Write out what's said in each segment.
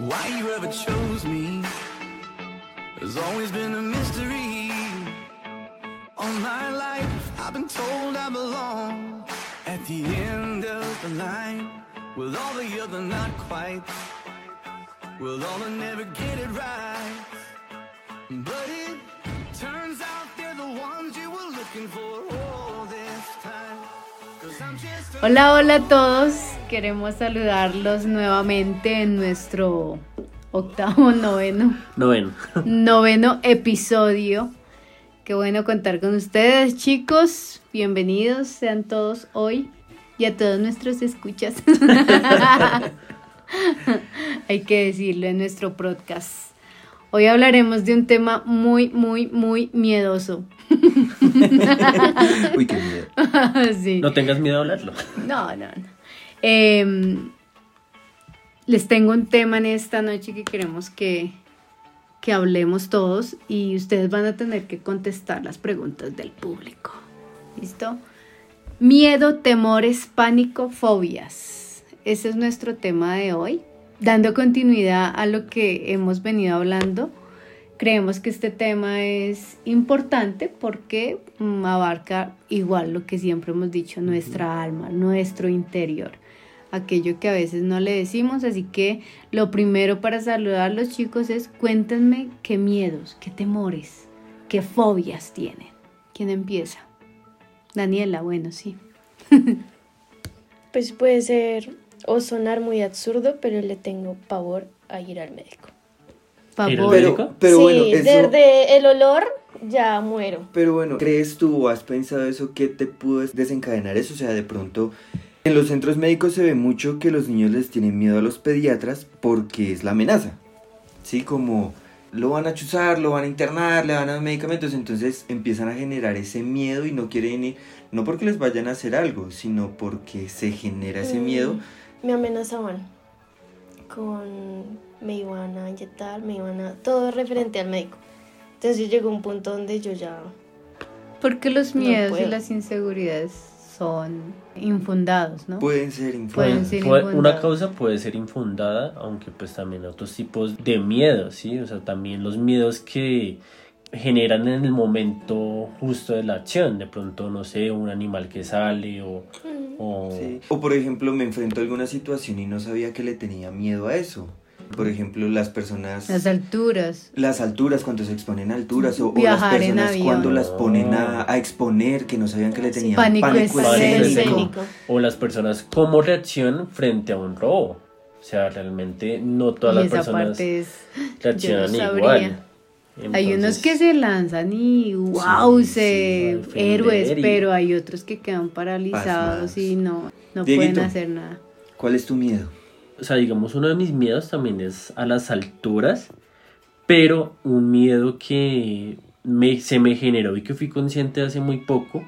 Why you ever chose me has always been a mystery. All my life, I've been told I belong at the end of the line with all the other not quite, with all never get it right. But it turns out they're the ones you were looking for all this time. Hola, hola a todos. Queremos saludarlos nuevamente en nuestro octavo, noveno, Noveno. noveno episodio. Qué bueno contar con ustedes, chicos. Bienvenidos sean todos hoy y a todos nuestros escuchas. Hay que decirlo en nuestro podcast. Hoy hablaremos de un tema muy, muy, muy miedoso. Uy, qué miedo. Sí. No tengas miedo a hablarlo. No, no, no. Em, les tengo un tema en esta noche que queremos que, que hablemos todos y ustedes van a tener que contestar las preguntas del público. ¿Listo? Miedo, temores, pánico, fobias. Ese es nuestro tema de hoy. Dando continuidad a lo que hemos venido hablando, creemos que este tema es importante porque mm, abarca igual lo que siempre hemos dicho, nuestra alma, nuestro interior, aquello que a veces no le decimos. Así que lo primero para saludar a los chicos es cuéntenme qué miedos, qué temores, qué fobias tienen. ¿Quién empieza? Daniela, bueno, sí. Pues puede ser o sonar muy absurdo, pero le tengo pavor a ir al médico. Favor. ¿El Pero, médico? pero sí, bueno, eso, desde el olor ya muero. pero bueno, ¿crees tú o has pensado eso que te pudo desencadenar eso? O sea, de pronto, en los centros médicos se ve mucho que los niños les tienen miedo a los pediatras porque es la amenaza. Sí, como lo van a chuzar, lo van a internar, le van a dar medicamentos, entonces empiezan a generar ese miedo y no quieren ir, no porque les vayan a hacer algo, sino porque se genera ese Mm, miedo. Me amenazaban con me iban a inyectar, me iban a todo referente al médico. Entonces llegó un punto donde yo ya Porque los No miedos y las inseguridades son infundados, ¿no? Pueden ser Pueden influencias. ser Puede- una infundados. causa puede ser infundada, aunque pues también otros tipos de miedos, ¿sí? O sea, también los miedos que generan en el momento justo de la acción, de pronto, no sé, un animal que sale o... o- Sí. O por ejemplo, me enfrento a alguna situación y no sabía que le tenía miedo a eso. Por ejemplo, las personas... Las alturas. Las alturas, cuando se exponen a alturas, o, o las personas cuando las ponen a, a exponer, que no sabían que le tenían Pánico pánico, escénico. escénico. o las personas como reacción frente a un robo. O sea, realmente no todas y las personas es... reaccionan no igual. sabría. hay unos Entonces, que se lanzan y wow, Sí, se sí, héroes, y- pero hay otros que quedan paralizados Pasmados. y no, no Dieguito. pueden hacer nada. ¿Cuál es tu miedo? O sea, digamos, uno de mis miedos también es a las alturas, pero un miedo que me, se me generó y que fui consciente hace muy poco,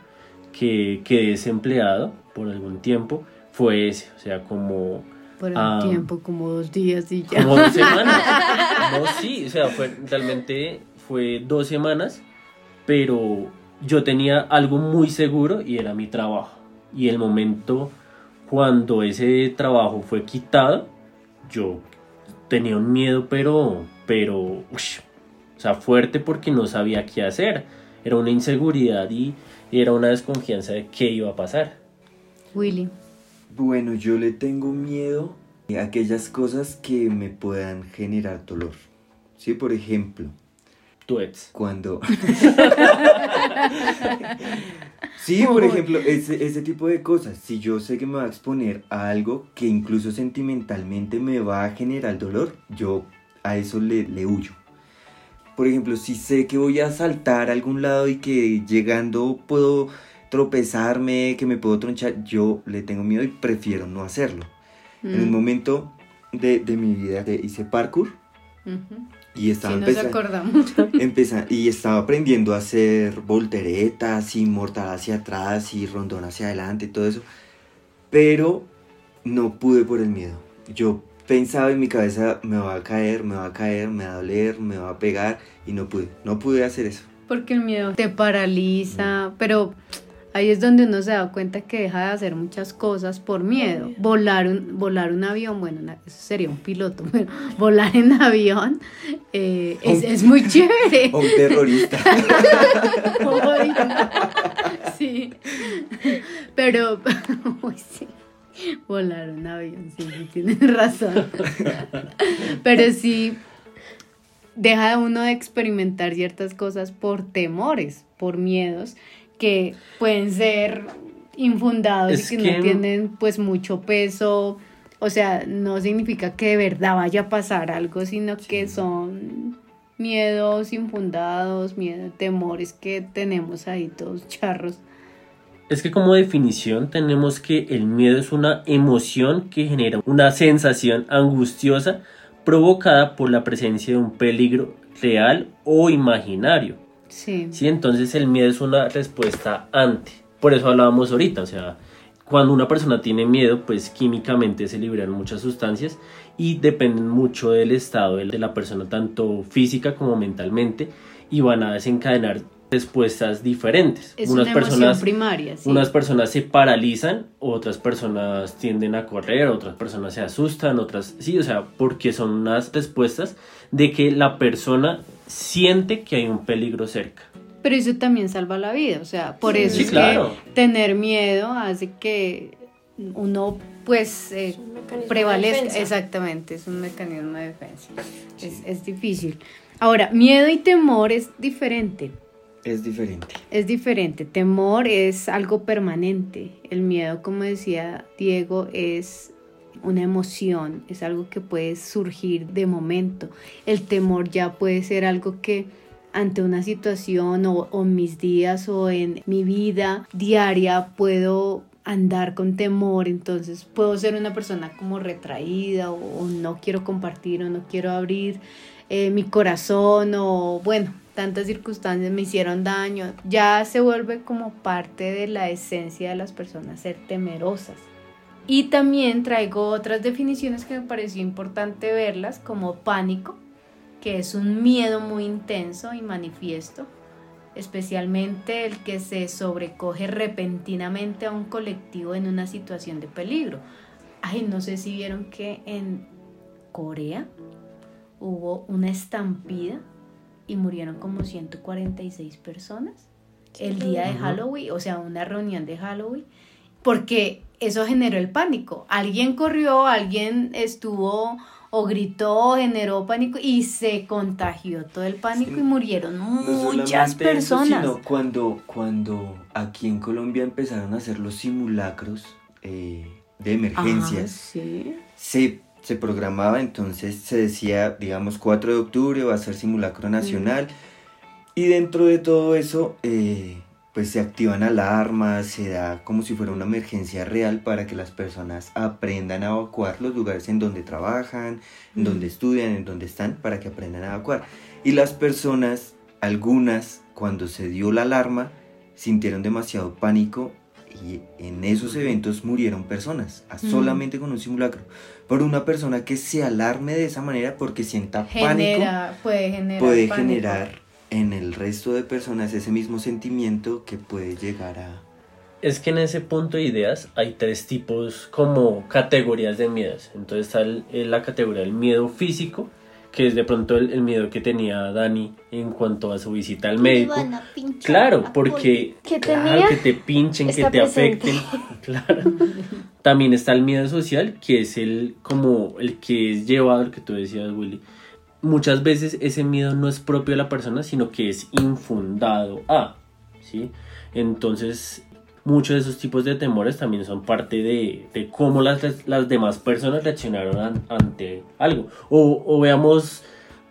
que quedé desempleado por algún tiempo, fue ese. O sea, como, Por un Ah. tiempo, como dos días y ya. como dos semanas. No, sí, o sea, fue, realmente fue dos semanas, pero yo tenía algo muy seguro y era mi trabajo. Y el momento cuando ese trabajo fue quitado, yo tenía un miedo, pero, pero, o sea, fuerte porque no sabía qué hacer. Era una inseguridad y, y era una desconfianza de qué iba a pasar. Willy. Bueno, yo le tengo miedo a aquellas cosas que me puedan generar dolor. Sí, por ejemplo, Tu ex. cuando... sí, por ejemplo, ese, ese tipo de cosas. Si yo sé que me va a exponer a algo que incluso sentimentalmente me va a generar dolor, yo a eso le, le huyo. Por ejemplo, si sé que voy a saltar a algún lado y que llegando puedo tropezarme, que me puedo tronchar, yo le tengo miedo y prefiero no hacerlo. En un Mm. momento de, de mi vida de- hice parkour Y estaba Sí, nos empezando... y estaba aprendiendo a hacer volteretas y mortal hacia atrás y rondón hacia adelante y todo eso. Pero no pude por el miedo. Yo pensaba en mi cabeza, me va a caer, me va a caer, me va a doler, me va a pegar y no pude. No pude hacer eso. Porque el miedo te paraliza, pero Ahí es donde uno se da cuenta que deja de hacer muchas cosas por miedo. Volar un, volar un avión, bueno, una- eso sería un piloto, pero volar en avión eh, es, es muy chévere. O un terrorista. Sí. Pero, uy, sí. Volar un avión, sí, sí, tienes razón. Pero sí, deja uno de experimentar ciertas cosas por temores, por miedos, que pueden ser infundados Es y que, que- no tienen pues mucho peso. O sea, no significa que de verdad vaya a pasar algo, sino que son miedos infundados, miedos, temores que tenemos ahí todos charros. Es que como definición tenemos que el miedo es una emoción que genera una sensación angustiosa provocada por la presencia de un peligro real o imaginario. Sí. Sí, entonces el miedo es una respuesta ante. Por eso hablábamos ahorita, o sea, cuando una persona tiene miedo, pues químicamente se liberan muchas sustancias y dependen mucho del estado de la persona, tanto física como mentalmente, y van a desencadenar respuestas diferentes. Es una emoción primaria, sí. Unas personas se paralizan, otras personas tienden a correr, otras personas se asustan, otras sí, o sea, porque son unas respuestas de que la persona siente que hay un peligro cerca. Pero eso también salva la vida, o sea, por Sí. eso Sí, es claro. que tener miedo hace que uno pues eh, un de prevalezca. defensa. Exactamente, es un mecanismo de defensa. Es, es difícil. Ahora, miedo y temor es diferente. Es diferente. Es diferente. Temor es algo permanente. El miedo, como decía Diego, es una emoción, es algo que puede surgir de momento. El temor ya puede ser algo que ante una situación o, mis días o en mi vida diaria puedo andar con temor, entonces puedo ser una persona como retraída o, o no quiero compartir o no quiero abrir eh, mi corazón o bueno, tantas circunstancias me hicieron daño, ya se vuelve como parte de la esencia de las personas ser temerosas. Y también traigo otras definiciones que me pareció importante verlas, como pánico, que es un miedo muy intenso y manifiesto, especialmente el que se sobrecoge repentinamente a un colectivo en una situación de peligro. Ay, no sé si vieron que en Corea hubo una estampida y murieron como 146 personas el día de. Halloween, o sea, una reunión de Halloween, porque eso generó el pánico. Alguien corrió, alguien estuvo o gritó, generó pánico y se contagió todo el pánico Sí. y murieron No muchas eso, personas. sino cuando, cuando aquí en Colombia empezaron a hacer los simulacros eh, de Ah, emergencias, sí. se, se programaba, entonces se decía, digamos, 4 de octubre va a ser simulacro nacional. Y dentro de todo eso, eh, pues se activan alarmas, se da como si fuera una emergencia real para que las personas aprendan a evacuar los lugares en donde trabajan, en donde estudian, en donde están, para que aprendan a evacuar. Y las personas, algunas, cuando se dio la alarma, sintieron demasiado pánico y en esos eventos murieron personas, a- Mm. solamente con un simulacro. Por una persona que se alarme de esa manera porque sienta pánico Genera, puede generar puede pánico. generar en el resto de personas ese mismo sentimiento que puede llegar a... Es que en ese punto de ideas hay tres tipos como categorías de miedos. Entonces está el- el- la categoría del miedo físico, que es de pronto el, el miedo que tenía Dani en cuanto a su visita al médico. Claro, porque ¿Qué claro, que te pinchen, que te presente. afecten. Claro. También está el miedo social, que es el como el que es llevado, el que tú decías, Willy. Muchas veces ese miedo no es propio de la persona, sino que es infundado a, ¿sí? Entonces, muchos de esos tipos de temores también son parte de, de cómo las, las demás personas reaccionaron an- ante algo. O, o veamos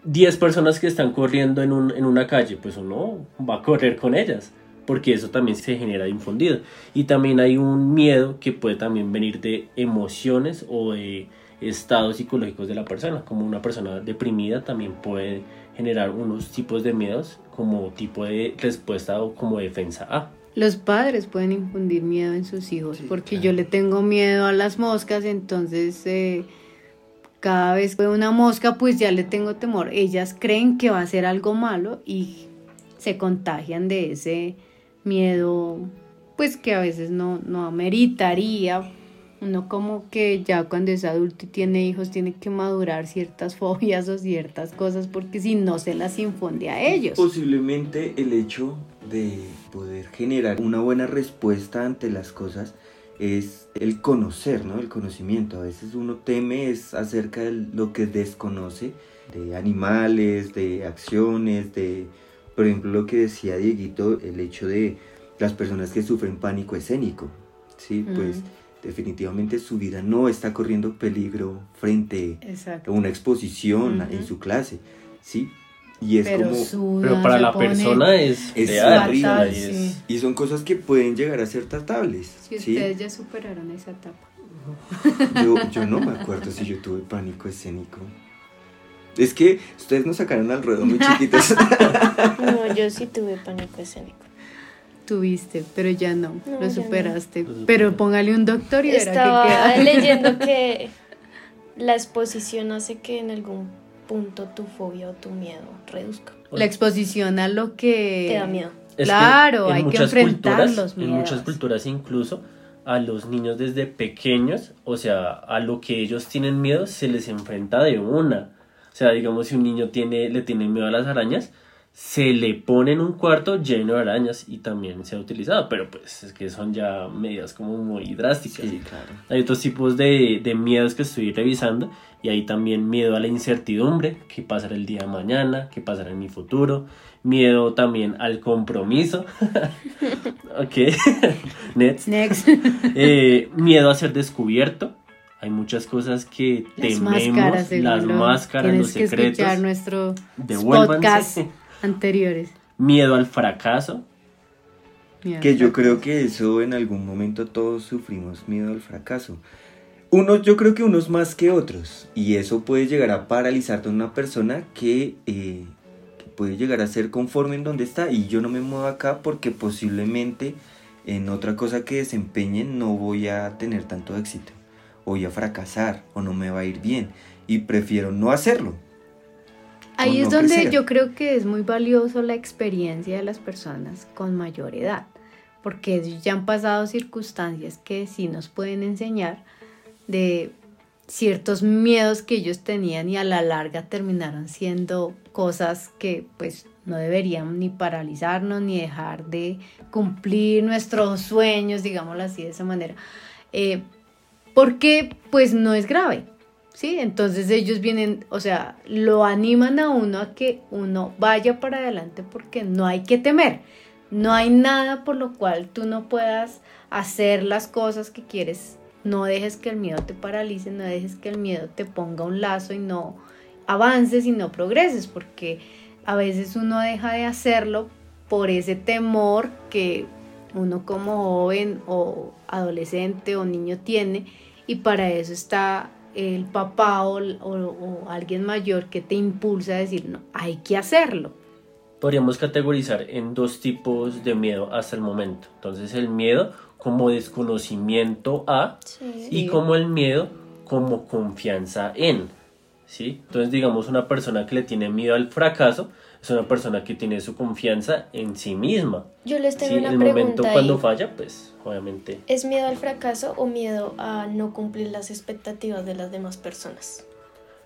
10 personas que están corriendo en, un- en una calle, pues uno va a correr con ellas, porque eso también se genera infundido. Y también hay un miedo que puede también venir de emociones o de estados psicológicos de la persona, como una persona deprimida también puede generar unos tipos de miedos como tipo de respuesta o como defensa a. Los padres pueden infundir miedo en sus hijos, Sí, porque claro. yo le tengo miedo a las moscas, entonces eh, cada vez que veo una mosca, pues ya le tengo temor. Ellas creen que va a ser algo malo y se contagian de ese miedo, pues que a veces no, no ameritaría. Uno como que ya cuando es adulto y tiene hijos tiene que madurar ciertas fobias o ciertas cosas porque si no se las infunde a ellos. Posiblemente el hecho de poder generar una buena respuesta ante las cosas es el conocer, ¿no? El conocimiento. A veces uno teme es acerca de lo que desconoce, de animales, de acciones, de, por ejemplo, lo que decía Dieguito, el hecho de las personas que sufren pánico escénico, ¿sí? Pues definitivamente su vida no está corriendo peligro frente a una exposición en su clase, ¿sí? Y es pero como... pero para la persona es, es real, y, y, son cosas que pueden llegar a ser tratables. Si ustedes ya superaron esa etapa. Yo, yo no me acuerdo si yo tuve pánico escénico. Es que ustedes nos sacaron al ruedo muy chiquitos. no, yo sí tuve pánico escénico tuviste, pero ya no, lo superaste. Pero póngale un doctor y Estaba verá que leyendo que la exposición hace que en algún punto tu fobia o tu miedo reduzca. La exposición a lo que te da miedo. claro, hay que enfrentar los miedos. En muchas culturas incluso a los niños desde pequeños, o sea, a lo que ellos tienen miedo se les enfrenta de una. O sea, digamos si un niño tiene le tiene miedo a las arañas, se le pone en un cuarto lleno de arañas y también se ha utilizado, pero pues es que son ya medidas como muy drásticas. Hay otros tipos de, de, miedos que estoy revisando y hay también miedo a la incertidumbre, qué pasará el día de mañana, qué pasará en mi futuro, miedo también al compromiso, ok, next, Next. Eh, miedo a ser descubierto, hay muchas cosas que las tememos, máscaras, las máscaras, los que secretos. Escuchar nuestro podcast anteriores. Miedo al fracaso. que yo creo que eso en algún momento todos sufrimos miedo al fracaso. Unos, yo creo que unos más que otros. Y eso puede llegar a paralizarte a una persona que, eh, que puede llegar a ser conforme en donde está. Y yo no me muevo acá porque posiblemente en otra cosa que desempeñen no voy a tener tanto éxito. Voy a fracasar o no me va a ir bien. Y prefiero no hacerlo Ahí es donde yo creo que es muy valioso la experiencia de las personas con mayor edad, porque ya han pasado circunstancias que sí nos pueden enseñar de ciertos miedos que ellos tenían y a la larga terminaron siendo cosas que pues no deberían ni paralizarnos ni dejar de cumplir nuestros sueños, digámoslo así de esa manera, eh, porque pues no es grave, ¿sí? Entonces ellos vienen, o sea, lo animan a uno a que uno vaya para adelante porque no hay que temer. No hay nada por lo cual tú no puedas hacer las cosas que quieres. No dejes que el miedo te paralice, no dejes que el miedo te ponga un lazo y no avances y no progreses, porque a veces uno deja de hacerlo por ese temor que uno como joven o adolescente o niño tiene y para eso está el papá o, alguien mayor que te impulsa a decir, no, hay que hacerlo. Podríamos categorizar en dos tipos de miedo hasta el momento. Entonces el miedo como desconocimiento a y como el miedo como confianza en. ¿Sí? Entonces digamos una persona que le tiene miedo al fracaso es una persona que tiene su confianza en sí misma. Yo les tengo una el pregunta. momento cuando falla, pues obviamente. ¿Es miedo al fracaso o miedo a no cumplir las expectativas de las demás personas?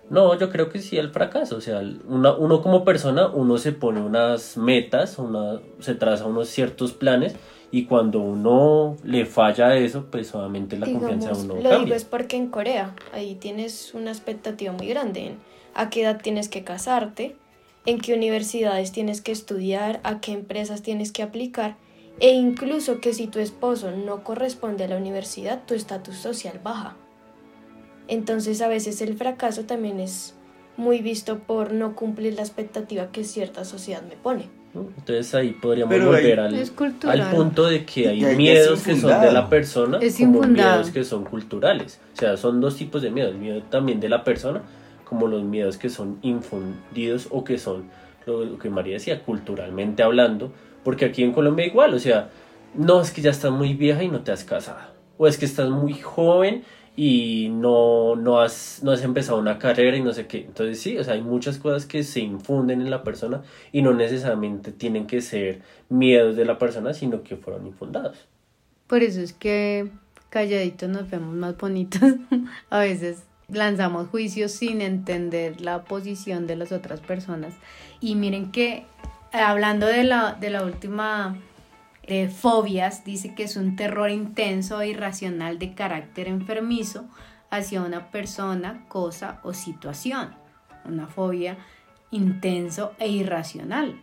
No, yo creo que sí al fracaso. O sea, uno como persona, uno se pone unas metas, una, se traza unos ciertos planes y cuando uno le falla eso, pues obviamente la confianza de uno Lo digo es porque en Corea ahí tienes una expectativa muy grande en a qué edad tienes que casarte, en qué universidades tienes que estudiar, a qué empresas tienes que aplicar e incluso que si tu esposo no corresponde a la universidad, tu estatus social baja. Entonces a veces el fracaso también es muy visto por no cumplir la expectativa que cierta sociedad me pone. Entonces ahí podríamos volver al, al, punto de que hay, miedos que, son de la persona es como miedos que son culturales. O sea, son dos tipos de miedos, el miedo también de la persona como los miedos que son infundidos o que son lo, que María decía, culturalmente hablando, porque aquí en Colombia igual, o sea, no es que ya estás muy vieja y no te has casado, o es que estás muy joven y no, no, has, no has empezado una carrera y no sé qué. Entonces sí, o sea, hay muchas cosas que se infunden en la persona y no necesariamente tienen que ser miedos de la persona, sino que fueron infundados. Por eso es que calladitos nos vemos más bonitos. a veces lanzamos juicios sin entender la posición de las otras personas. Y miren que hablando de la, de la última de fobias, dice que es un terror intenso e irracional de carácter enfermizo hacia una persona, cosa o situación. Una fobia intenso e irracional.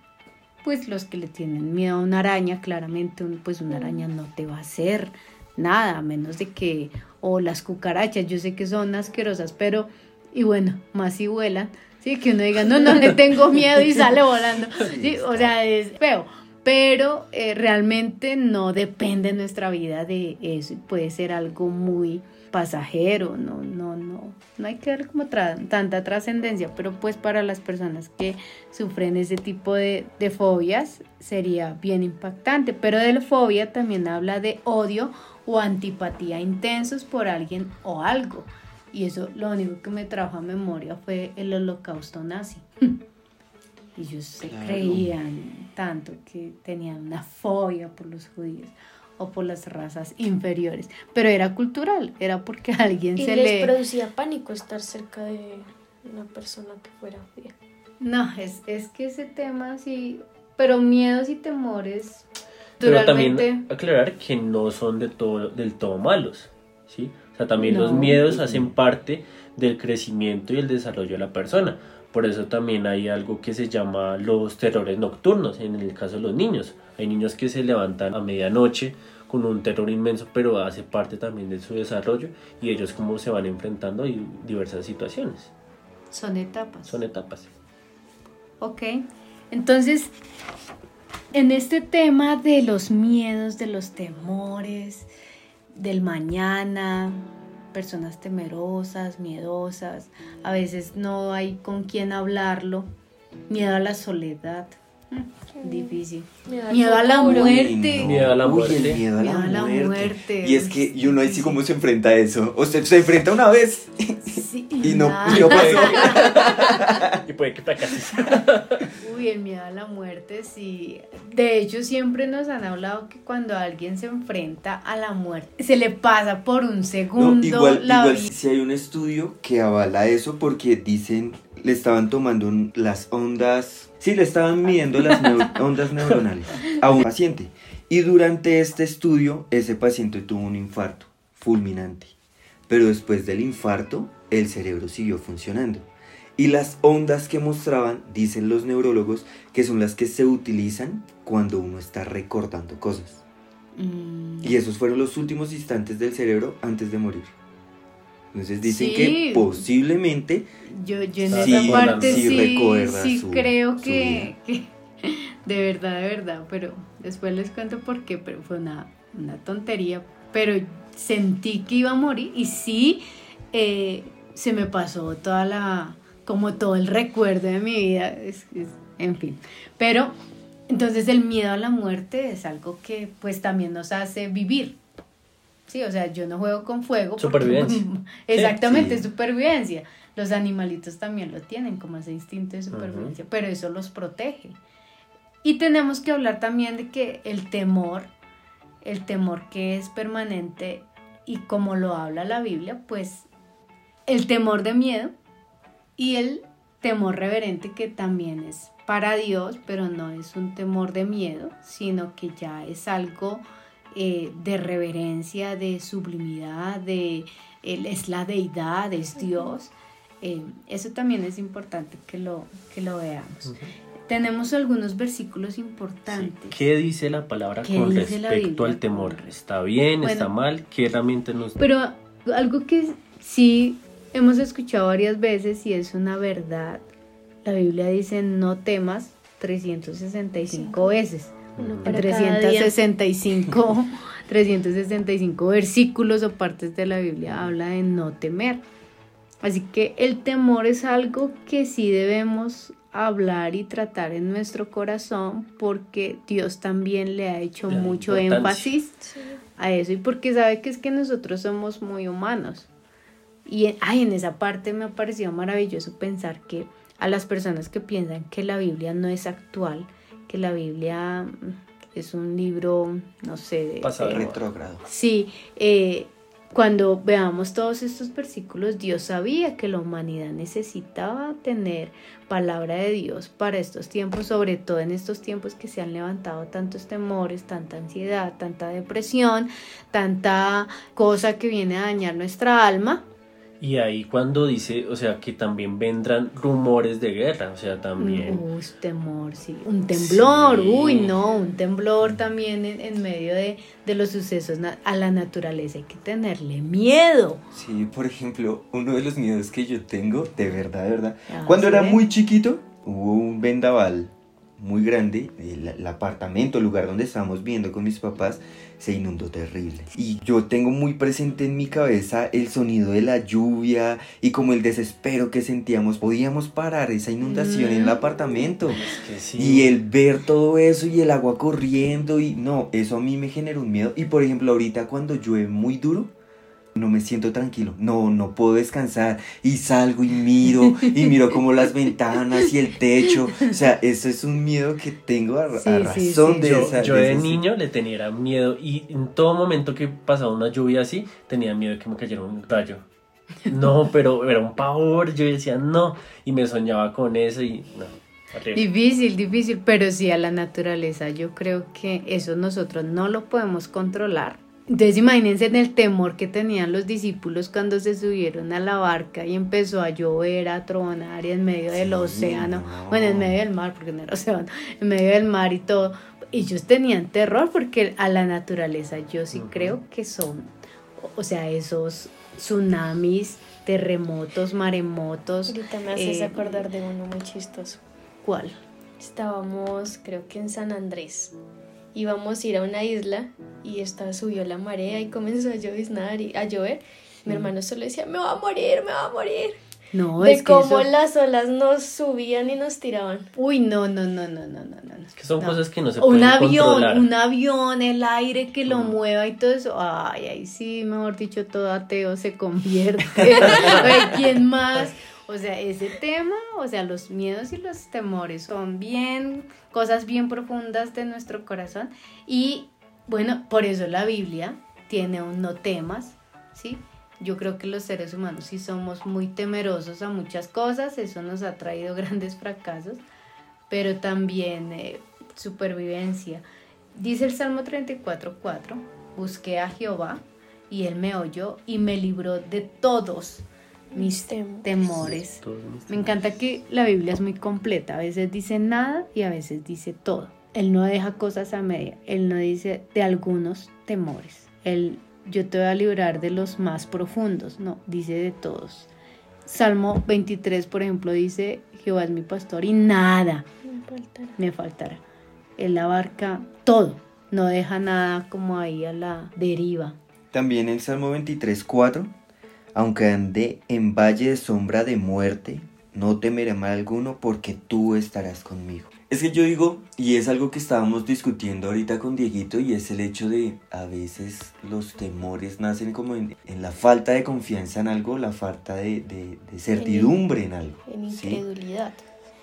Pues los que le tienen miedo a una araña, claramente pues una araña no te va a hacer nada, a menos de que, o las cucarachas, yo sé que son asquerosas, pero, y bueno, más si vuelan, sí, que uno diga, no, no le tengo miedo y sale volando, sí, o sea, es feo, pero eh, realmente no depende nuestra vida de eso, puede ser algo muy pasajero, no, no, no, no hay que dar como tanta trascendencia, pero pues para las personas que sufren ese tipo de, de fobias sería bien impactante, pero de la fobia también habla de odio o antipatía intensos por alguien o algo. Y eso lo único que me trajo a memoria fue el holocausto nazi. y ellos se creían tanto que tenían una fobia por los judíos o por las razas inferiores. Pero era cultural, era porque a alguien y se les le... producía pánico estar cerca de una persona que fuera judía. No, es, es que ese tema sí, pero miedos y temores pero también aclarar que no son de todo, del todo malos, ¿sí? O sea, también los miedos hacen parte del crecimiento y el desarrollo de la persona. Por eso también hay algo que se llama los terrores nocturnos, en el caso de los niños. Hay niños que se levantan a medianoche con un terror inmenso, pero hace parte también de su desarrollo y ellos cómo se van enfrentando a diversas situaciones. Son etapas. Son etapas. Ok, entonces en este tema de los miedos, de los temores, del mañana, personas temerosas, miedosas, a veces no hay con quién hablarlo, miedo a la soledad, Difícil. Miedo a la muerte. Miedo a la muerte. miedo a la, muerte. Y es que y uno ahí sí cómo se enfrenta a eso. O sea, se enfrenta una vez y, no, y no pasó. Y puede que fracases. Uy, el miedo a la muerte, sí. De hecho, siempre nos han hablado que cuando alguien se enfrenta a la muerte, se le pasa por un segundo igual, la igual si hay un estudio que avala eso porque dicen, le estaban tomando las ondas Sí, le estaban midiendo las ondas neuronales a un paciente. Y durante este estudio, ese paciente tuvo un infarto fulminante. Pero después del infarto, el cerebro siguió funcionando. Y las ondas que mostraban, dicen los neurólogos, que son las que se utilizan cuando uno está recordando cosas. Mm. Y esos fueron los últimos instantes del cerebro antes de morir. Entonces dicen que posiblemente yo, yo en esa parte sí, sí, creo que, de verdad, de verdad, pero después les cuento por qué, pero fue una, una tontería, pero sentí que iba a morir y sí eh, se me pasó toda la, como todo el recuerdo de mi vida, en fin, pero entonces el miedo a la muerte es algo que pues también nos hace vivir, Sí, o sea, yo no juego con fuego. Supervivencia. exactamente, supervivencia. Los animalitos también lo tienen como ese instinto de supervivencia, pero eso los protege. Y tenemos que hablar también de que el temor, el temor que es permanente y como lo habla la Biblia, pues el temor de miedo y el temor reverente que también es para Dios, pero no es un temor de miedo, sino que ya es algo eh, de reverencia, de sublimidad, de él es la deidad, es Dios. Eh, eso también es importante que lo, que lo veamos. Tenemos algunos versículos importantes. ¿Qué dice la palabra con respecto al temor? ¿Está bien? ¿Está mal? ¿Qué herramientas nos Pero algo que sí hemos escuchado varias veces y es una verdad. La Biblia dice no temas 365 veces. 365, 365 versículos o partes de la Biblia habla de no temer. Así que el temor es algo que sí debemos hablar y tratar en nuestro corazón porque Dios también le ha hecho mucho énfasis a eso y porque sabe que es que nosotros somos muy humanos. Y ay, en esa parte me ha parecido maravilloso pensar que a las personas que piensan que la Biblia no es actual, que la Biblia es un libro, no sé, de, Pasado. de- Retrógrado. Sí, eh, cuando veamos todos estos versículos, Dios sabía que la humanidad necesitaba tener palabra de Dios para estos tiempos, sobre todo en estos tiempos que se han levantado tantos temores, tanta ansiedad, tanta depresión, tanta cosa que viene a dañar nuestra alma. Y ahí cuando dice, o sea, que también vendrán rumores de guerra, o sea, también. Uy, temor, sí. Un temblor, Sí. uy, no, un temblor también en, en medio de, de los sucesos a la naturaleza. Hay que tenerle miedo. Sí, por ejemplo, uno de los miedos que yo tengo, de verdad, de verdad. Ah, Cuando era muy chiquito, hubo un vendaval muy grande. El, el apartamento, el lugar donde estábamos viendo con mis papás, se inundó terrible. Y yo tengo muy presente en mi cabeza el sonido de la lluvia y como el desespero que sentíamos. Podíamos parar esa inundación en el Mm. apartamento. Es que sí. Y el ver todo eso y el agua corriendo y no, eso a mí me generó un miedo. Y por ejemplo, ahorita cuando llueve muy duro, no me siento tranquilo. No, no puedo descansar. Y salgo y miro y miro como las ventanas y el techo. O sea, eso es un miedo que tengo a, Sí, sí, razón sí. de yo, esa. yo de niño le tenía miedo y en todo momento que pasaba una lluvia así, tenía miedo de que me cayera un rayo. No, pero era un pavor, yo decía no, y me soñaba con eso y no, horrible. Difícil, difícil, pero sí a la naturaleza. Yo creo que eso nosotros no lo podemos controlar. Entonces imagínense en el temor que tenían los discípulos cuando se subieron a la barca y empezó a llover, a tronar y en medio del océano, no. bueno, en medio del mar, porque no era océano, en medio del mar y todo. Ellos tenían terror porque a la naturaleza yo sí creo que son, o sea, esos tsunamis, terremotos, maremotos. Ahorita me haces eh, acordar de uno muy chistoso. ¿Cuál? Estábamos, creo que en San Andrés. Íbamos a ir a una isla y esta subió la marea y comenzó a lloviznar y a llover. Mi hermano solo decía, me va a morir, me va a morir. No, de es que cómo eso- las olas nos subían y nos tiraban. Uy, no, no, no, no, no, no, no. Es que son No. cosas que no se un pueden avión, controlar. un avión, el aire que lo Mm. mueva y todo eso. Ay, ahí sí, mejor dicho, todo ateo se convierte. Ay, ¿Quién más? O sea, ese tema, o sea, los miedos y los temores son bien, cosas bien profundas de nuestro corazón. Y bueno, por eso la Biblia tiene un no temas, ¿sí? Yo creo que los seres humanos sí somos muy temerosos a muchas cosas, eso nos ha traído grandes fracasos, pero también eh, supervivencia. Dice el Salmo 34:4, busqué a Jehová y él me oyó y me libró de todos mis Temores. Me encanta que la Biblia es muy completa, a veces dice nada y a veces dice todo. Él no deja cosas a media, él no dice de algunos temores. Él, yo te voy a librar de los más profundos, no, dice de todos. Salmo 23, por ejemplo, dice, Jehová es mi pastor y nada Me faltará. me faltará. Él abarca todo, no deja nada como ahí a la deriva. También el Salmo 23, 4. Aunque ande en valle de sombra de muerte, no temeré mal alguno porque tú estarás conmigo. Es que yo digo, y es algo que estábamos discutiendo ahorita con Dieguito, y es el hecho de a veces los temores nacen como en, en la falta de confianza en algo, la falta de, de- de certidumbre en algo. En ¿sí? incredulidad.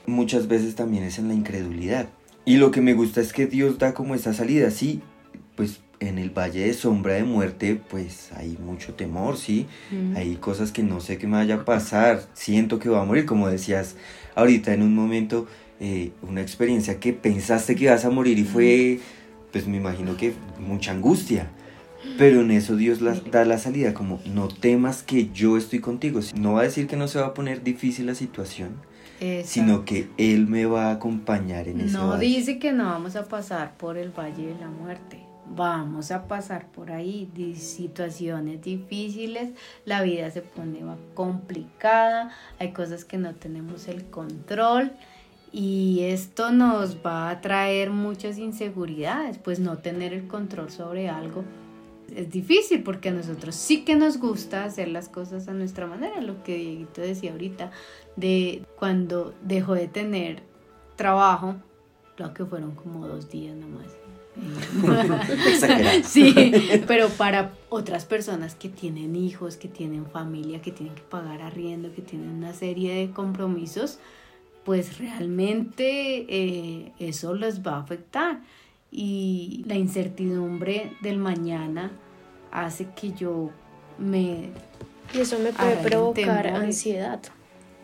muchas veces también es en la incredulidad. Y lo que me gusta es que Dios da como esa salida, sí, pues en el valle de sombra de muerte, pues hay mucho temor, sí, Mm. hay cosas que no sé qué me vaya a pasar, siento que voy a morir, como decías ahorita en un momento, eh, una experiencia que pensaste que ibas a morir y fue, pues me imagino que mucha angustia. Pero en eso Dios la- da la salida, como no temas que yo estoy contigo. No va a decir que no se va a poner difícil la situación, sino que Él me va a acompañar en ese No valle. dice que no vamos a pasar por el valle de la muerte. Vamos a pasar por ahí situaciones difíciles, la vida se pone complicada, hay cosas que no tenemos el control y esto nos va a traer muchas inseguridades, pues no tener el control sobre algo es difícil porque a nosotros sí que nos gusta hacer las cosas a nuestra manera, lo que Dieguito decía ahorita, de cuando dejó de tener trabajo, lo que fueron como dos días nomás. Exagerado. sí, pero para otras personas que tienen hijos, que tienen familia, que tienen que pagar arriendo, que tienen una serie de compromisos, pues realmente eh, eso les va a afectar. y la incertidumbre del mañana hace que yo me... Y eso me puede provocar ansiedad.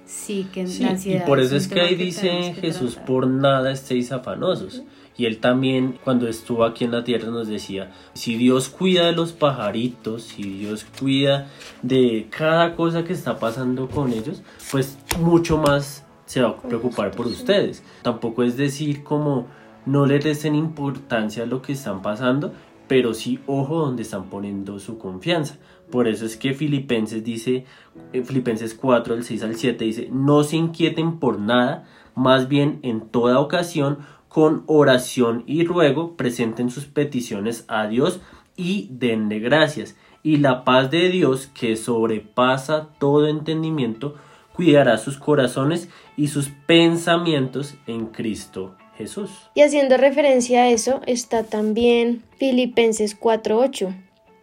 Sí, que Sí, la y ansiedad por eso es que ahí dice que Jesús, tratar. por nada estéis afanosos. Y él también, cuando estuvo aquí en la tierra, nos decía, si Dios cuida de los pajaritos, si Dios cuida de cada cosa que está pasando con ellos, pues mucho más se va a preocupar por ustedes. Tampoco es decir como no le resten importancia a lo que están pasando, pero sí ojo donde están poniendo su confianza. Por eso es que Filipenses dice, en Filipenses 4, del 6 al 7 dice, no se inquieten por nada, más bien en toda ocasión, con oración y ruego, presenten sus peticiones a Dios y denle gracias. Y la paz de Dios, que sobrepasa todo entendimiento, cuidará sus corazones y sus pensamientos en Cristo Jesús. Y haciendo referencia a eso está también Filipenses 4:8,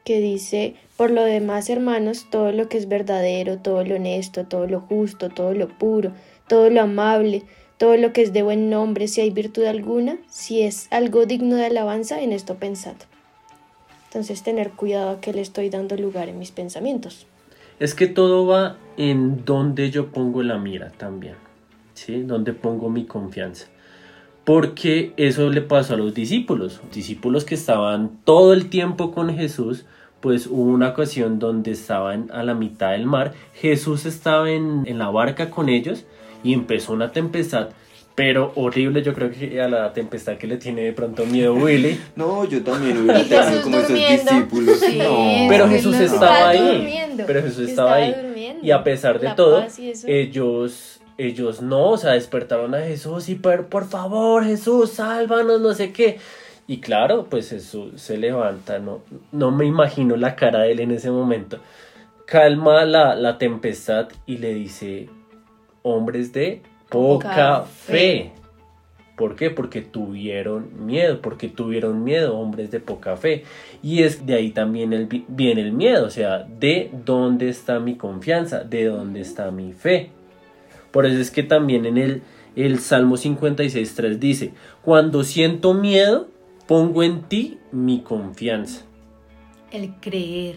que dice, por lo demás, hermanos, todo lo que es verdadero, todo lo honesto, todo lo justo, todo lo puro, todo lo amable, todo lo que es de buen nombre, si hay virtud alguna, si es algo digno de alabanza, en esto pensad. Entonces, tener cuidado a que le estoy dando lugar en mis pensamientos. Es que todo va en donde yo pongo la mira también, ¿sí? Donde pongo mi confianza. Porque eso le pasó a los discípulos, discípulos que estaban todo el tiempo con Jesús, pues hubo una ocasión donde estaban a la mitad del mar, Jesús estaba en, en la barca con ellos y empezó una tempestad, pero horrible, yo creo que a la tempestad que le tiene de pronto miedo Willy, No, yo también hubiera tenido como esos discípulos. Sí, no. Pero Jesús estaba ahí. Pero Jesús estaba ahí. durmiendo. Y a pesar de La todo, ellos, ellos no, o sea, despertaron a Jesús y por, por favor, Jesús, sálvanos, no sé qué. Y claro, pues Jesús se levanta, no, no me imagino la cara de él en ese momento. Calma la, la tempestad y le dice, hombres de poca, Poca fe. fe. ¿Por qué? Porque tuvieron miedo, porque tuvieron miedo, hombres de poca fe. Y es de ahí también el, vi- viene el miedo, o sea, de dónde está mi confianza, de dónde está mi fe. Por eso es que también en el, el Salmo 56.3 dice, cuando siento miedo, pongo en ti mi confianza. el creer,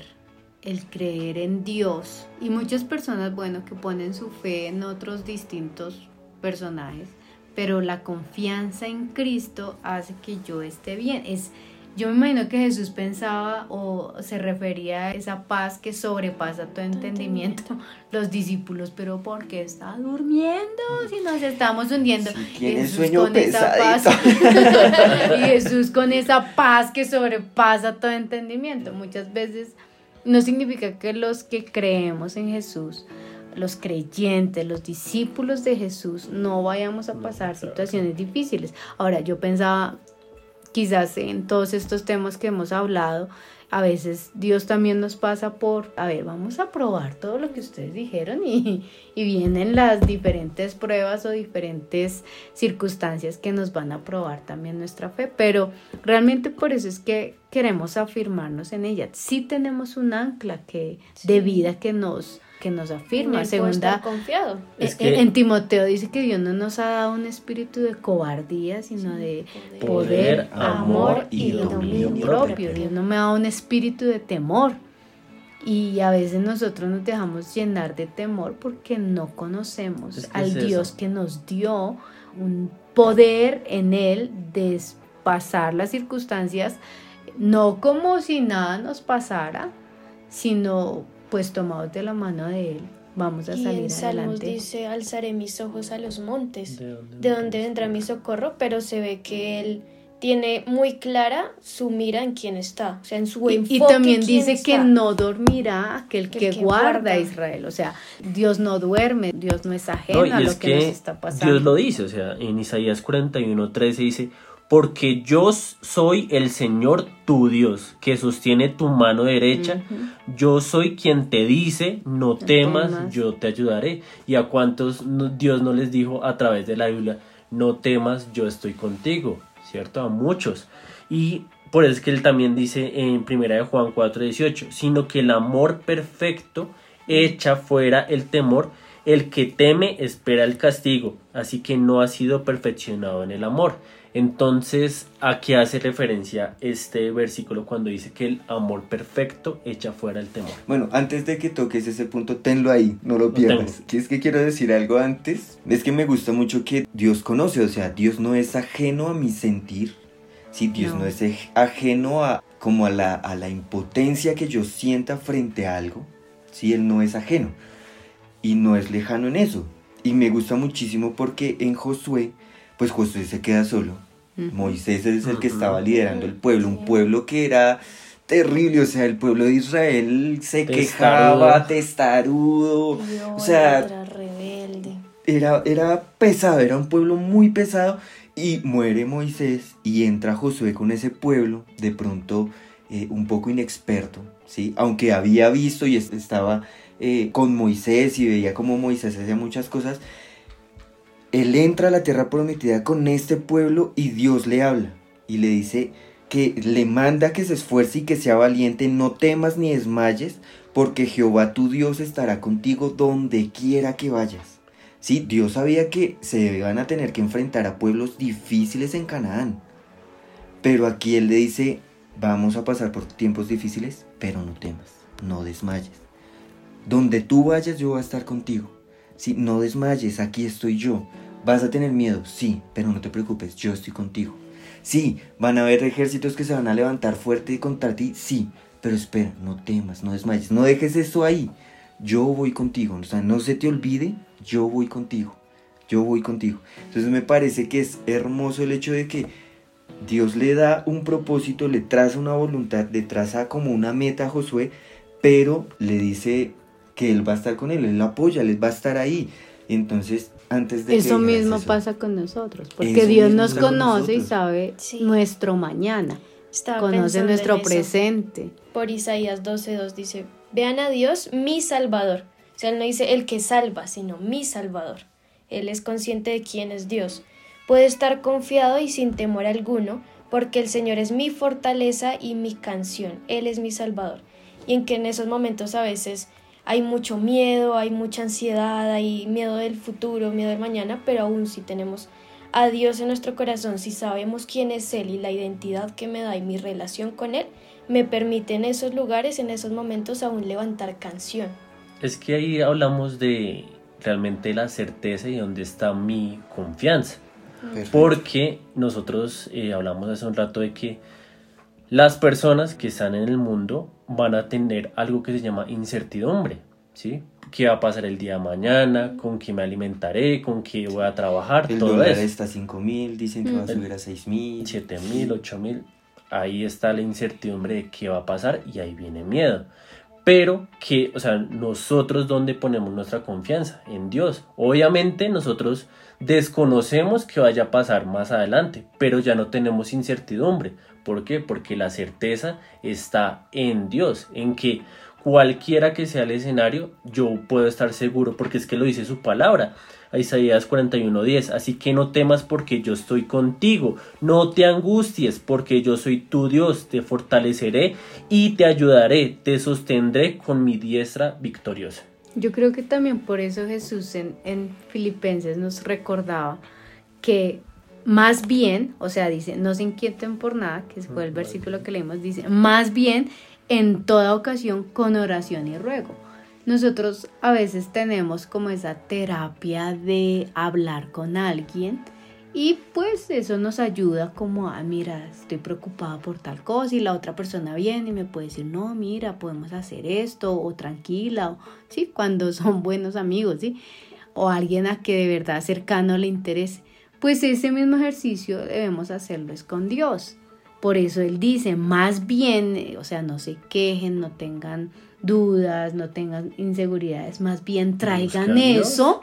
el creer en Dios. Y muchas personas, bueno, que ponen su fe en otros distintos personajes, pero la confianza en Cristo hace que yo esté bien. Es, yo me imagino que Jesús pensaba o se refería a esa paz que sobrepasa todo entendimiento. Los discípulos, pero ¿por qué está durmiendo si nos estamos hundiendo? Sí, tiene Jesús sueño con esa paz. y Jesús con esa paz que sobrepasa todo entendimiento. Muchas veces no significa que los que creemos en Jesús, los creyentes, los discípulos de Jesús, no vayamos a pasar situaciones difíciles. Ahora, yo pensaba, quizás en todos estos temas que hemos hablado, a veces Dios también nos pasa por, a ver, vamos a probar todo lo que ustedes dijeron y, y vienen las diferentes pruebas o diferentes circunstancias que nos van a probar también nuestra fe, pero realmente por eso es que queremos afirmarnos en ella. Sí tenemos un ancla que, de vida que nos, que nos En afirma. Segunda, confiado. Es en- que- en Timoteo dice que Dios no nos ha dado un espíritu de cobardía, sino de poder, Poder, amor amor y y dominio dominio propio. propio. Dios no me ha dado un espíritu de temor. Y a veces nosotros nos dejamos llenar de temor porque no conocemos Es que al es eso. Dios que nos dio un poder en Él de pasar las circunstancias, no como si nada nos pasara, sino pues tomados de la mano de Él, vamos a Y salir en Salmos adelante. dice, alzaré mis ojos a los montes. ¿De dónde ¿De dónde vendrá mi socorro? Pero se ve que él tiene muy clara su mira en quién está, o sea, en su Y, enfoque. y también quién dice que está. no dormirá aquel que, El que guarda a. Israel. O sea, Dios no duerme, Dios no es ajeno No, a lo es que, que nos está pasando. Dios lo dice, o sea, en Isaías 41, 13 dice, porque yo soy el Señor tu Dios, que sostiene tu mano derecha, yo soy quien te dice, no, temas, temas. yo te ayudaré. Y a cuantos no- Dios no les dijo a través de la Biblia, no temas, yo estoy contigo, ¿cierto? A muchos. Y por eso es que él también dice en 1 de Juan 4, 18, sino que el amor perfecto echa fuera el temor el que teme espera el castigo, así que no ha sido perfeccionado en el amor. Entonces, ¿a qué hace referencia este versículo cuando dice que el amor perfecto echa fuera el temor? Bueno, antes de que toques ese punto, tenlo ahí, no lo pierdas. es que quiero decir algo antes? Es que me gusta mucho que Dios conoce, o sea, Dios no es ajeno a mi sentir. Sí, Dios no, es ajeno a como a la, a la impotencia que yo sienta frente a algo. Sí, Él no es ajeno. Y no es lejano en eso. Y me gusta muchísimo porque en Josué, pues Josué se queda solo Moisés es el que estaba liderando el pueblo, un pueblo que era terrible, o sea, el pueblo de Israel se quejaba, testarudo, o sea, era rebelde. Era, era pesado, era un pueblo muy pesado y muere Moisés y entra Josué con ese pueblo, de pronto eh, un poco inexperto, ¿sí? Aunque había visto y estaba eh, con Moisés y veía como Moisés hacía muchas cosas, él entra a la tierra prometida con este pueblo y Dios le habla y le dice que le manda que se esfuerce y que sea valiente, no temas ni desmayes, porque Jehová tu Dios estará contigo donde quiera que vayas. Sí, Dios sabía que se iban a tener que enfrentar a pueblos difíciles en Canaán. Pero aquí Él le dice, vamos a pasar por tiempos difíciles, pero no temas, no desmayes. Donde tú vayas yo voy a estar contigo. Sí, no desmayes, aquí estoy yo. ¿Vas a tener miedo? Sí, pero no te preocupes, yo estoy contigo. Sí, van a haber ejércitos que se van a levantar fuerte y contra ti, sí, pero espera, no temas, no desmayes, no dejes eso ahí. Yo voy contigo, o sea, no se te olvide, yo voy contigo, yo voy contigo. Entonces me parece que es hermoso el hecho de que Dios le da un propósito, le traza una voluntad, le traza como una meta a Josué, pero le dice que Él va a estar con él, Él lo apoya, Él va a estar ahí. Entonces eso mismo pasa con nosotros, porque Dios nos conoce y sabe nuestro mañana, conoce nuestro presente. Por Isaías 12.2 dice, vean a Dios mi Salvador. O sea, él no dice el que salva, sino mi Salvador. Él es consciente de quién es Dios. Puede estar confiado y sin temor alguno, porque el Señor es mi fortaleza y mi canción. Él es mi Salvador. Y en que en esos momentos a veces hay mucho miedo, hay mucha ansiedad, hay miedo del futuro, miedo del mañana, pero aún si tenemos a Dios en nuestro corazón, si sabemos quién es Él y la identidad que me da y mi relación con Él, me permite en esos lugares, en esos momentos, aún levantar canción. Es que ahí hablamos de realmente la certeza y dónde está mi confianza. Porque nosotros eh, hablamos hace un rato de que las personas que están en el mundo van a tener algo que se llama incertidumbre, ¿sí? ¿Qué va a pasar el día de mañana? ¿Con qué me alimentaré? ¿Con qué voy a trabajar? El todo dólar está a 5 mil, dicen que va a mm. subir a 6 mil. 7 mil, 8 mil. Ahí está la incertidumbre de qué va a pasar y ahí viene miedo. Pero que, o sea, nosotros dónde ponemos nuestra confianza? En Dios. Obviamente nosotros desconocemos qué vaya a pasar más adelante, pero ya no tenemos incertidumbre. ¿Por qué? Porque la certeza está en Dios, en que cualquiera que sea el escenario, yo puedo estar seguro, porque es que lo dice su palabra. Isaías 41:10, así que no temas porque yo estoy contigo, no te angusties porque yo soy tu Dios, te fortaleceré y te ayudaré, te sostendré con mi diestra victoriosa. Yo creo que también por eso Jesús en, en Filipenses nos recordaba que más bien, o sea, dice, no se inquieten por nada, que fue el versículo que leímos, dice, más bien en toda ocasión con oración y ruego. Nosotros a veces tenemos como esa terapia de hablar con alguien y pues eso nos ayuda como a, mira, estoy preocupada por tal cosa y la otra persona viene y me puede decir, no, mira, podemos hacer esto o tranquila, o, sí, cuando son buenos amigos, sí, o alguien a que de verdad cercano le interese pues ese mismo ejercicio debemos hacerlo es con Dios. Por eso Él dice, más bien, eh, o sea, no se quejen, no tengan dudas, no tengan inseguridades, más bien traigan eso,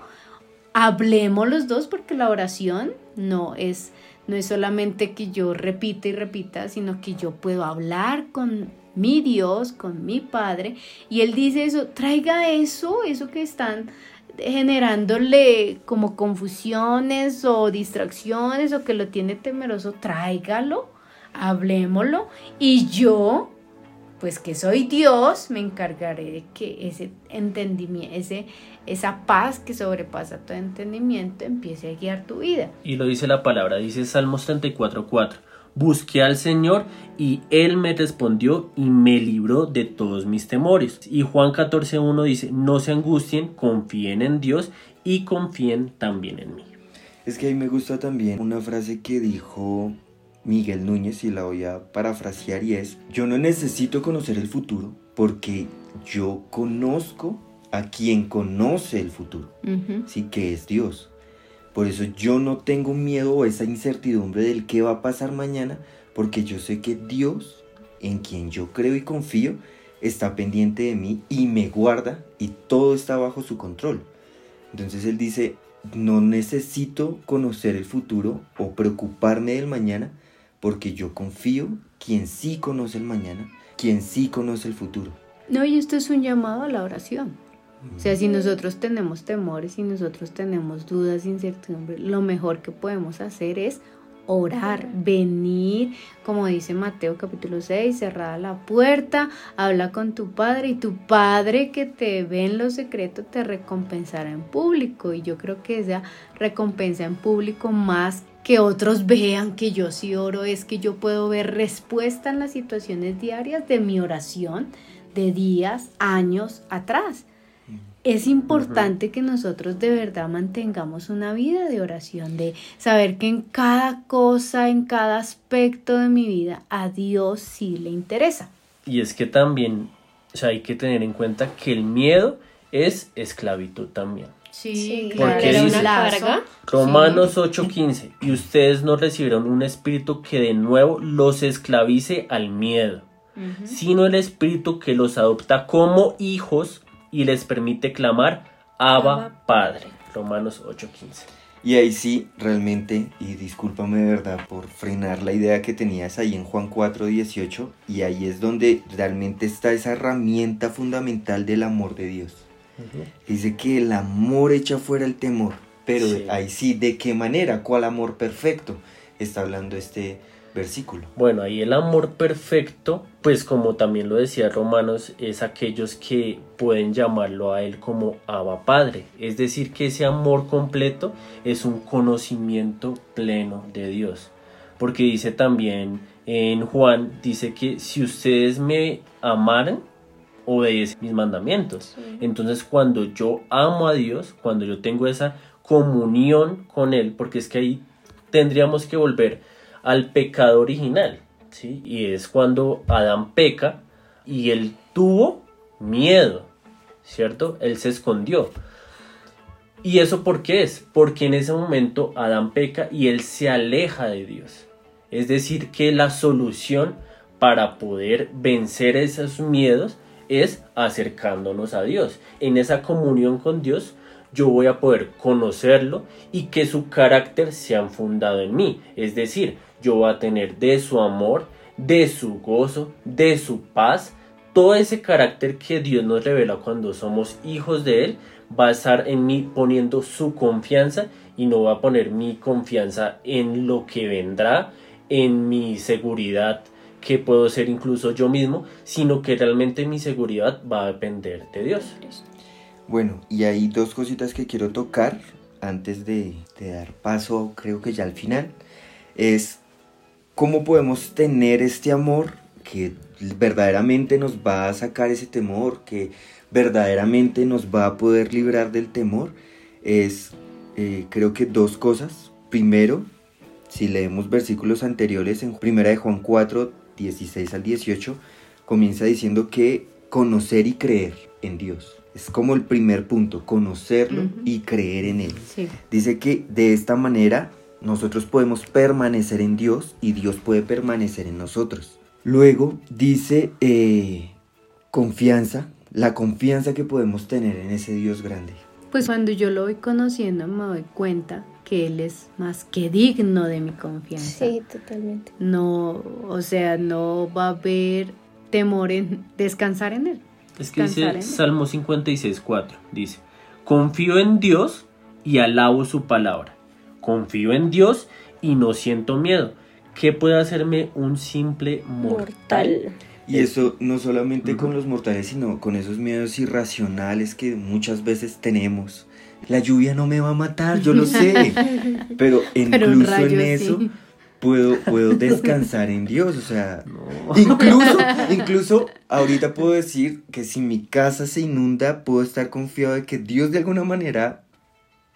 hablemos los dos, porque la oración no es, no es solamente que yo repita y repita, sino que yo puedo hablar con mi Dios, con mi Padre, y Él dice eso, traiga eso, eso que están generándole como confusiones o distracciones o que lo tiene temeroso, tráigalo, hablemoslo y yo pues que soy Dios, me encargaré de que ese entendimiento, ese, esa paz que sobrepasa todo entendimiento empiece a guiar tu vida. Y lo dice la palabra, dice Salmos 34.4. Busqué al Señor y Él me respondió y me libró de todos mis temores. Y Juan 14.1 dice, no se angustien, confíen en Dios y confíen también en mí. Es que a mí me gusta también una frase que dijo Miguel Núñez y la voy a parafrasear y es, yo no necesito conocer el futuro porque yo conozco a quien conoce el futuro, sí que es Dios. Por eso yo no tengo miedo o esa incertidumbre del qué va a pasar mañana, porque yo sé que Dios, en quien yo creo y confío, está pendiente de mí y me guarda y todo está bajo su control. Entonces él dice, no necesito conocer el futuro o preocuparme del mañana, porque yo confío quien sí conoce el mañana, quien sí conoce el futuro. No, y esto es un llamado a la oración. O sea, si nosotros tenemos temores, si nosotros tenemos dudas, incertidumbre, lo mejor que podemos hacer es orar, venir, como dice Mateo capítulo 6, cerrada la puerta, habla con tu padre y tu padre que te ve en lo secreto te recompensará en público. Y yo creo que esa recompensa en público más que otros vean que yo sí oro es que yo puedo ver respuesta en las situaciones diarias de mi oración de días, años atrás es importante que nosotros de verdad mantengamos una vida de oración, de saber que en cada cosa, en cada aspecto de mi vida, a Dios sí le interesa. Y es que también o sea, hay que tener en cuenta que el miedo es esclavitud también. Sí, claro. Porque ¿Era dice una carga? Romanos 8:15, y ustedes no recibieron un espíritu que de nuevo los esclavice al miedo, sino el espíritu que los adopta como hijos y les permite clamar Abba Padre. Romanos 8:15. Y ahí sí, realmente, y discúlpame de verdad por frenar la idea que tenías ahí en Juan 4:18, y ahí es donde realmente está esa herramienta fundamental del amor de Dios. Dice que el amor echa fuera el temor, pero Sí. ahí sí, ¿de qué manera? ¿Cuál amor perfecto? Está hablando este versículo. Bueno, ahí el amor perfecto, pues como también lo decía Romanos, es aquellos que pueden llamarlo a él como Abba Padre. Es decir, que ese amor completo es un conocimiento pleno de Dios. Porque dice también en Juan, dice que si ustedes me amaran, obedecen mis mandamientos. Entonces cuando yo amo a Dios, cuando yo tengo esa comunión con Él, porque es que ahí tendríamos que volver al pecado original, ¿sí? Y es cuando Adán peca y él tuvo miedo, ¿cierto? Él se escondió. ¿Y eso por qué es? Porque en ese momento Adán peca y él se aleja de Dios. Es decir, que la solución para poder vencer esos miedos es acercándonos a Dios. En esa comunión con Dios yo voy a poder conocerlo y que su carácter sea fundado en mí. Es decir, yo voy a tener de su amor, de su gozo, de su paz, todo ese carácter que Dios nos revela cuando somos hijos de Él, va a estar en mí poniendo su confianza y no va a poner mi confianza en lo que vendrá, en mi seguridad que puedo ser incluso yo mismo, sino que realmente mi seguridad va a depender de Dios. Bueno, y hay dos cositas que quiero tocar antes de, dar paso, creo que ya al final, es cómo podemos tener este amor que verdaderamente nos va a sacar ese temor, que verdaderamente nos va a poder librar del temor, es eh, creo que dos cosas. Primero, si leemos versículos anteriores en Primera de Juan 4, 16 al 18, comienza diciendo que conocer y creer en Dios. Es como el primer punto, conocerlo y creer en Él. Sí. Dice que de esta manera nosotros podemos permanecer en Dios y Dios puede permanecer en nosotros. Luego dice eh, confianza, la confianza que podemos tener en ese Dios grande. Pues cuando yo lo voy conociendo me doy cuenta que Él es más que digno de mi confianza. Sí, totalmente. No, o sea, no va a haber temor en descansar en Él. Es que dice en. Salmo 56.4, dice, confío en Dios y alabo su palabra. Confío en Dios y no siento miedo. ¿Qué puede hacerme un simple mortal? Mortal. Y eso no solamente con los mortales, sino con esos miedos irracionales que muchas veces tenemos. La lluvia no me va a matar, yo lo sé. Pero incluso rayo en eso sí. Puedo, puedo descansar en Dios. O sea, incluso, incluso ahorita puedo decir que si mi casa se inunda, puedo estar confiado de que Dios de alguna manera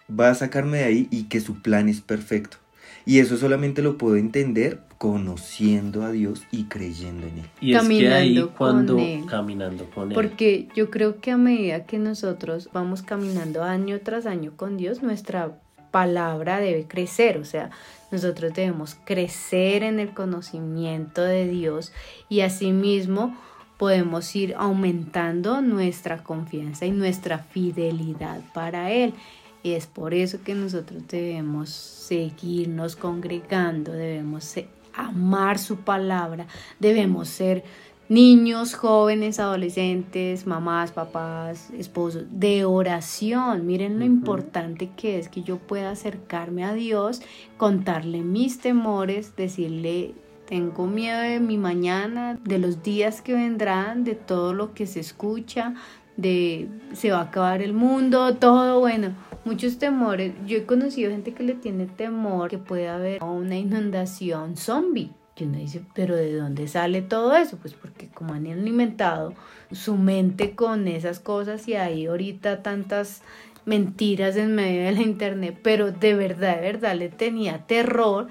va a sacarme de ahí y que su plan es perfecto. Y eso solamente lo puedo entender conociendo a Dios y creyendo en Él. Y es que ahí Caminando con cuando Él. caminando con él. Porque yo creo que a medida que nosotros vamos caminando año tras año con Dios, nuestra palabra debe crecer, o sea, nosotros debemos crecer en el conocimiento de Dios y asimismo podemos ir aumentando nuestra confianza y nuestra fidelidad para Él. Y es por eso que nosotros debemos seguirnos congregando, debemos amar su palabra, debemos ser niños, jóvenes, adolescentes, mamás, papás, esposos, de oración. Miren lo importante que es que yo pueda acercarme a Dios, contarle mis temores, decirle, tengo miedo de mi mañana, de los días que vendrán, de todo lo que se escucha, de se va a acabar el mundo, todo bueno. Muchos temores. Yo he conocido gente que le tiene temor que puede haber una inundación zombie. Y uno dice, pero ¿de dónde sale todo eso? Pues porque como han alimentado su mente con esas cosas y hay ahorita tantas mentiras en medio de la internet, pero de verdad, de verdad le tenía terror,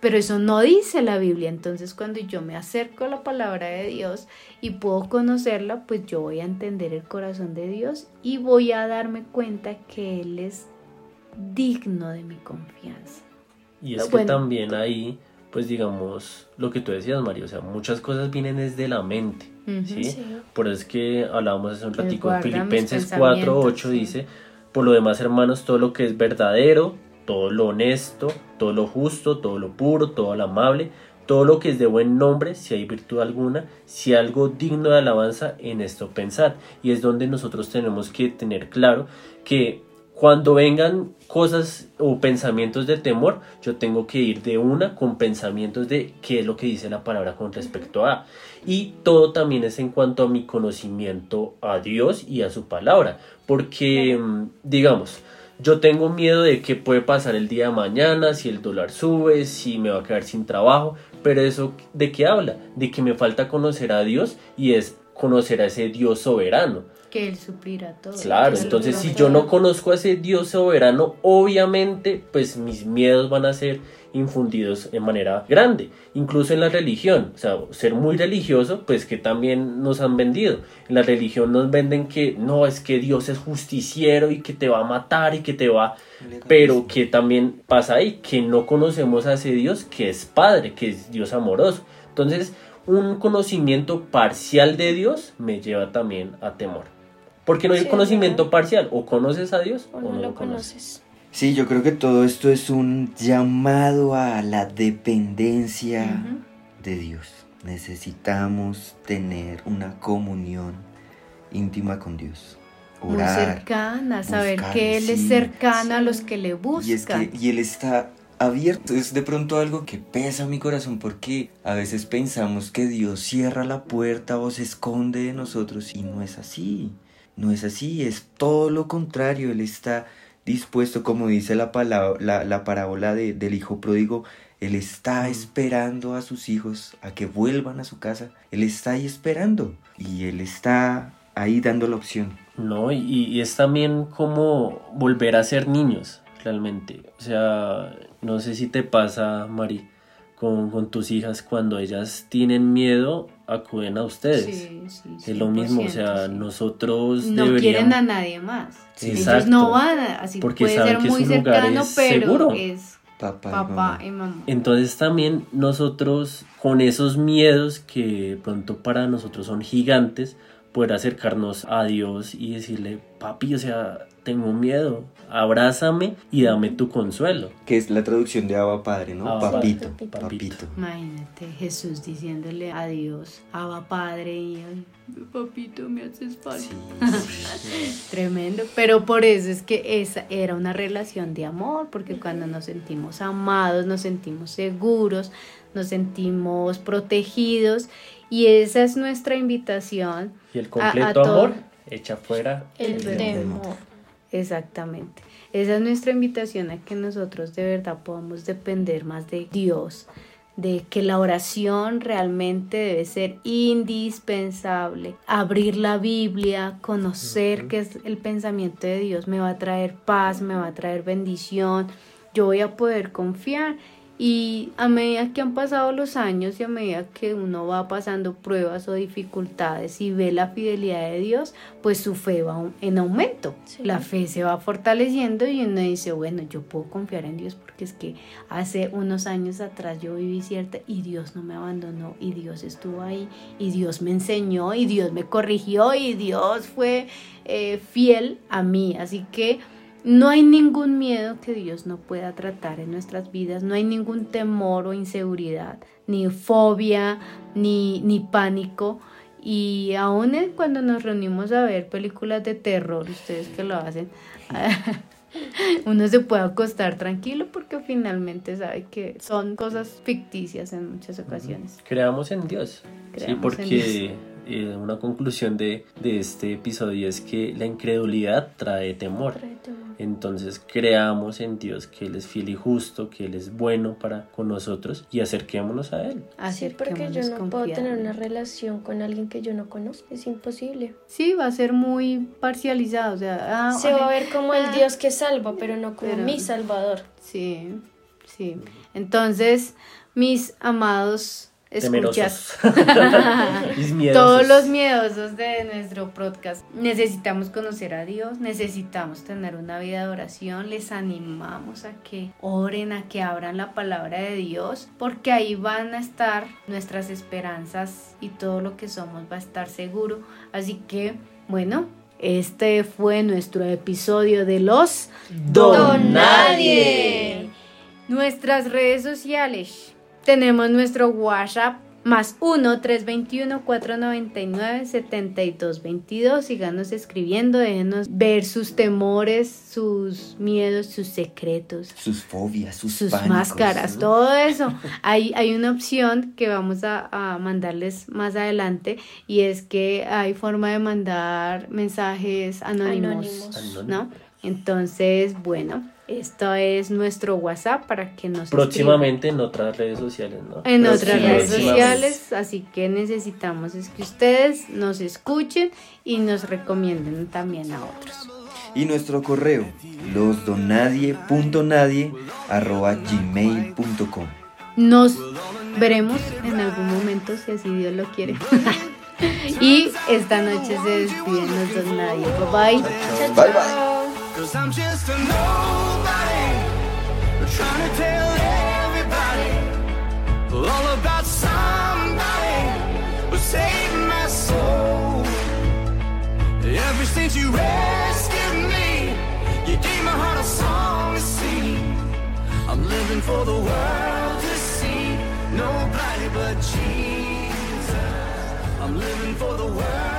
pero eso no dice la Biblia. Entonces cuando yo me acerco a la palabra de Dios y puedo conocerla, pues yo voy a entender el corazón de Dios y voy a darme cuenta que Él es digno de mi confianza. Y es que también ahí, pues digamos, lo que tú decías, Mario, o sea, muchas cosas vienen desde la mente. ¿sí? Sí. Por eso es que hablábamos hace un ratico, en Filipenses pensamientos, 4, 8 sí. dice, por lo demás, hermanos, todo lo que es verdadero, todo lo honesto, todo lo justo, todo lo puro, todo lo amable, todo lo que es de buen nombre, si hay virtud alguna, si algo digno de alabanza, en esto pensar. Y es donde nosotros tenemos que tener claro que cuando vengan cosas o pensamientos de temor, yo tengo que ir de una con pensamientos de qué es lo que dice la palabra con respecto a. Y todo también es en cuanto a mi conocimiento a Dios y a su palabra. Porque, mm, digamos, yo tengo miedo de qué puede pasar el día de mañana, si el dólar sube, si me va a quedar sin trabajo. Pero eso, ¿de qué habla? De que me falta conocer a Dios y es conocer a ese Dios soberano. Que Él suplirá todo. Claro, entonces si yo no conozco a ese Dios soberano, obviamente pues mis miedos van a ser infundidos de manera grande, incluso en la religión, o sea, ser muy religioso, pues que también nos han vendido. En la religión nos venden que no, es que Dios es justiciero y que te va a matar y que te va... Pero que también pasa ahí, que no conocemos a ese Dios que es Padre, que es Dios amoroso. Entonces, un conocimiento parcial de Dios me lleva también a temor. Porque no hay Sí, conocimiento ¿verdad? parcial, o conoces a Dios O no lo conoces. conoces. Sí, yo creo que todo esto es un llamado a la dependencia Ujú. de Dios. Necesitamos tener una comunión íntima con Dios. Muy Orar. cercana, saber buscar, que Él es sí. cercano a Sí. los que le buscan. Y es que y él está abierto. Es de pronto algo que pesa mi corazón porque a veces pensamos que Dios cierra la puerta o se esconde de nosotros y no es así. No es así, es todo lo contrario. Él está dispuesto, como dice la, palabra, la, la parábola de- del hijo pródigo, Él está esperando a sus hijos a que vuelvan a su casa. Él está ahí esperando y Él está ahí dando la opción. No, y, y es también como volver a ser niños, realmente. O sea, no sé si te pasa, Mari, con, con tus hijas, cuando ellas tienen miedo, acuden a ustedes. Sí, sí, Es lo mismo, o 100%, sea, sí. nosotros no deberíamos... quieren a nadie más. Sí, Ellos exacto. no van, a- así Porque puede saben ser que muy su lugar cercano, es pero seguro. es Papá, y papá mamá. y mamá. Entonces también nosotros con esos miedos que de pronto para nosotros son gigantes, poder acercarnos a Dios y decirle, papi, o sea, tengo miedo, abrázame y dame tu consuelo. Que es la traducción de Abba Padre, ¿no? Abba papito, Padre, papito. papito. Imagínate Jesús diciéndole a Dios, Abba Padre, y papito, me haces falta. Sí, sí. Tremendo, pero por eso es que esa era una relación de amor, porque cuando nos sentimos amados, nos sentimos seguros, nos sentimos protegidos Y esa es nuestra invitación. Y el a- a completo amor echa fuera El El temor. Exactamente. Esa es nuestra invitación a que nosotros de verdad podamos depender más de Dios, de que la oración realmente debe ser indispensable. Abrir la Biblia, conocer qué es el pensamiento de Dios, me va a traer paz, me va a traer bendición, yo voy a poder confiar. Y a medida que han pasado los años y a medida que uno va pasando pruebas o dificultades y ve la fidelidad de Dios, pues su fe va en aumento. Sí. La fe se va fortaleciendo y uno dice, bueno, yo puedo confiar en Dios porque es que hace unos años atrás yo viví cierta y Dios no me abandonó y Dios estuvo ahí y Dios me enseñó y Dios me corrigió y Dios fue eh, fiel a mí. Así que no hay ningún miedo que Dios no pueda tratar en nuestras vidas, no hay ningún temor o inseguridad, ni fobia, ni, ni pánico. Y aún cuando nos reunimos a ver películas de terror, ustedes que lo hacen, uno se puede acostar tranquilo porque finalmente sabe que son cosas ficticias en muchas ocasiones. Creamos en Dios. sí, Creamos en porque eh, una conclusión de, de este episodio es que la incredulidad trae temor. Trae temor. Entonces creamos en Dios que Él es fiel y justo, que Él es bueno para con nosotros y acerquémonos a Él. Sí, porque yo no puedo tener una relación con alguien que yo no conozco. Es imposible. Sí, va a ser muy parcializado. O sea, ah, Se va a ver como el ah, Dios que salva, pero no como Pero- mi salvador. Sí, sí. Entonces, mis amados escuchas, todos los miedosos de nuestro podcast, necesitamos conocer a Dios, necesitamos tener una vida de oración, les animamos a que oren, a que abran la palabra de Dios, porque ahí van a estar nuestras esperanzas y todo lo que somos va a estar seguro. Así que, bueno. Este fue nuestro episodio de los Don Nadie. Nuestras redes sociales. Tenemos nuestro WhatsApp más 1-321-499-7222. Síganos escribiendo, déjenos ver sus temores, sus miedos, sus secretos, Sus fobias, sus, sus pánicos. máscaras, todo eso. Hay, hay una opción que vamos a, a mandarles más adelante y es que hay forma de mandar mensajes anónimos. Anónimos. Anónimo. ¿no? Entonces, bueno, esto es nuestro WhatsApp para que nos Próximamente en otras redes sociales, ¿no? en otras redes sociales, así que necesitamos es que ustedes nos escuchen y nos recomienden también a otros. Y nuestro correo, losdonadie.nadie arroba gmail.com. Nos veremos en algún momento si así Dios lo quiere. y esta noche se despiden los dos nadie. Bye bye. Bye, bye. Cause I'm just a nobody Trying to tell everybody All about somebody Who saved my soul. Ever since you rescued me You gave my heart a song to sing. I'm living for the world to see. Nobody but Jesus. I'm living for the world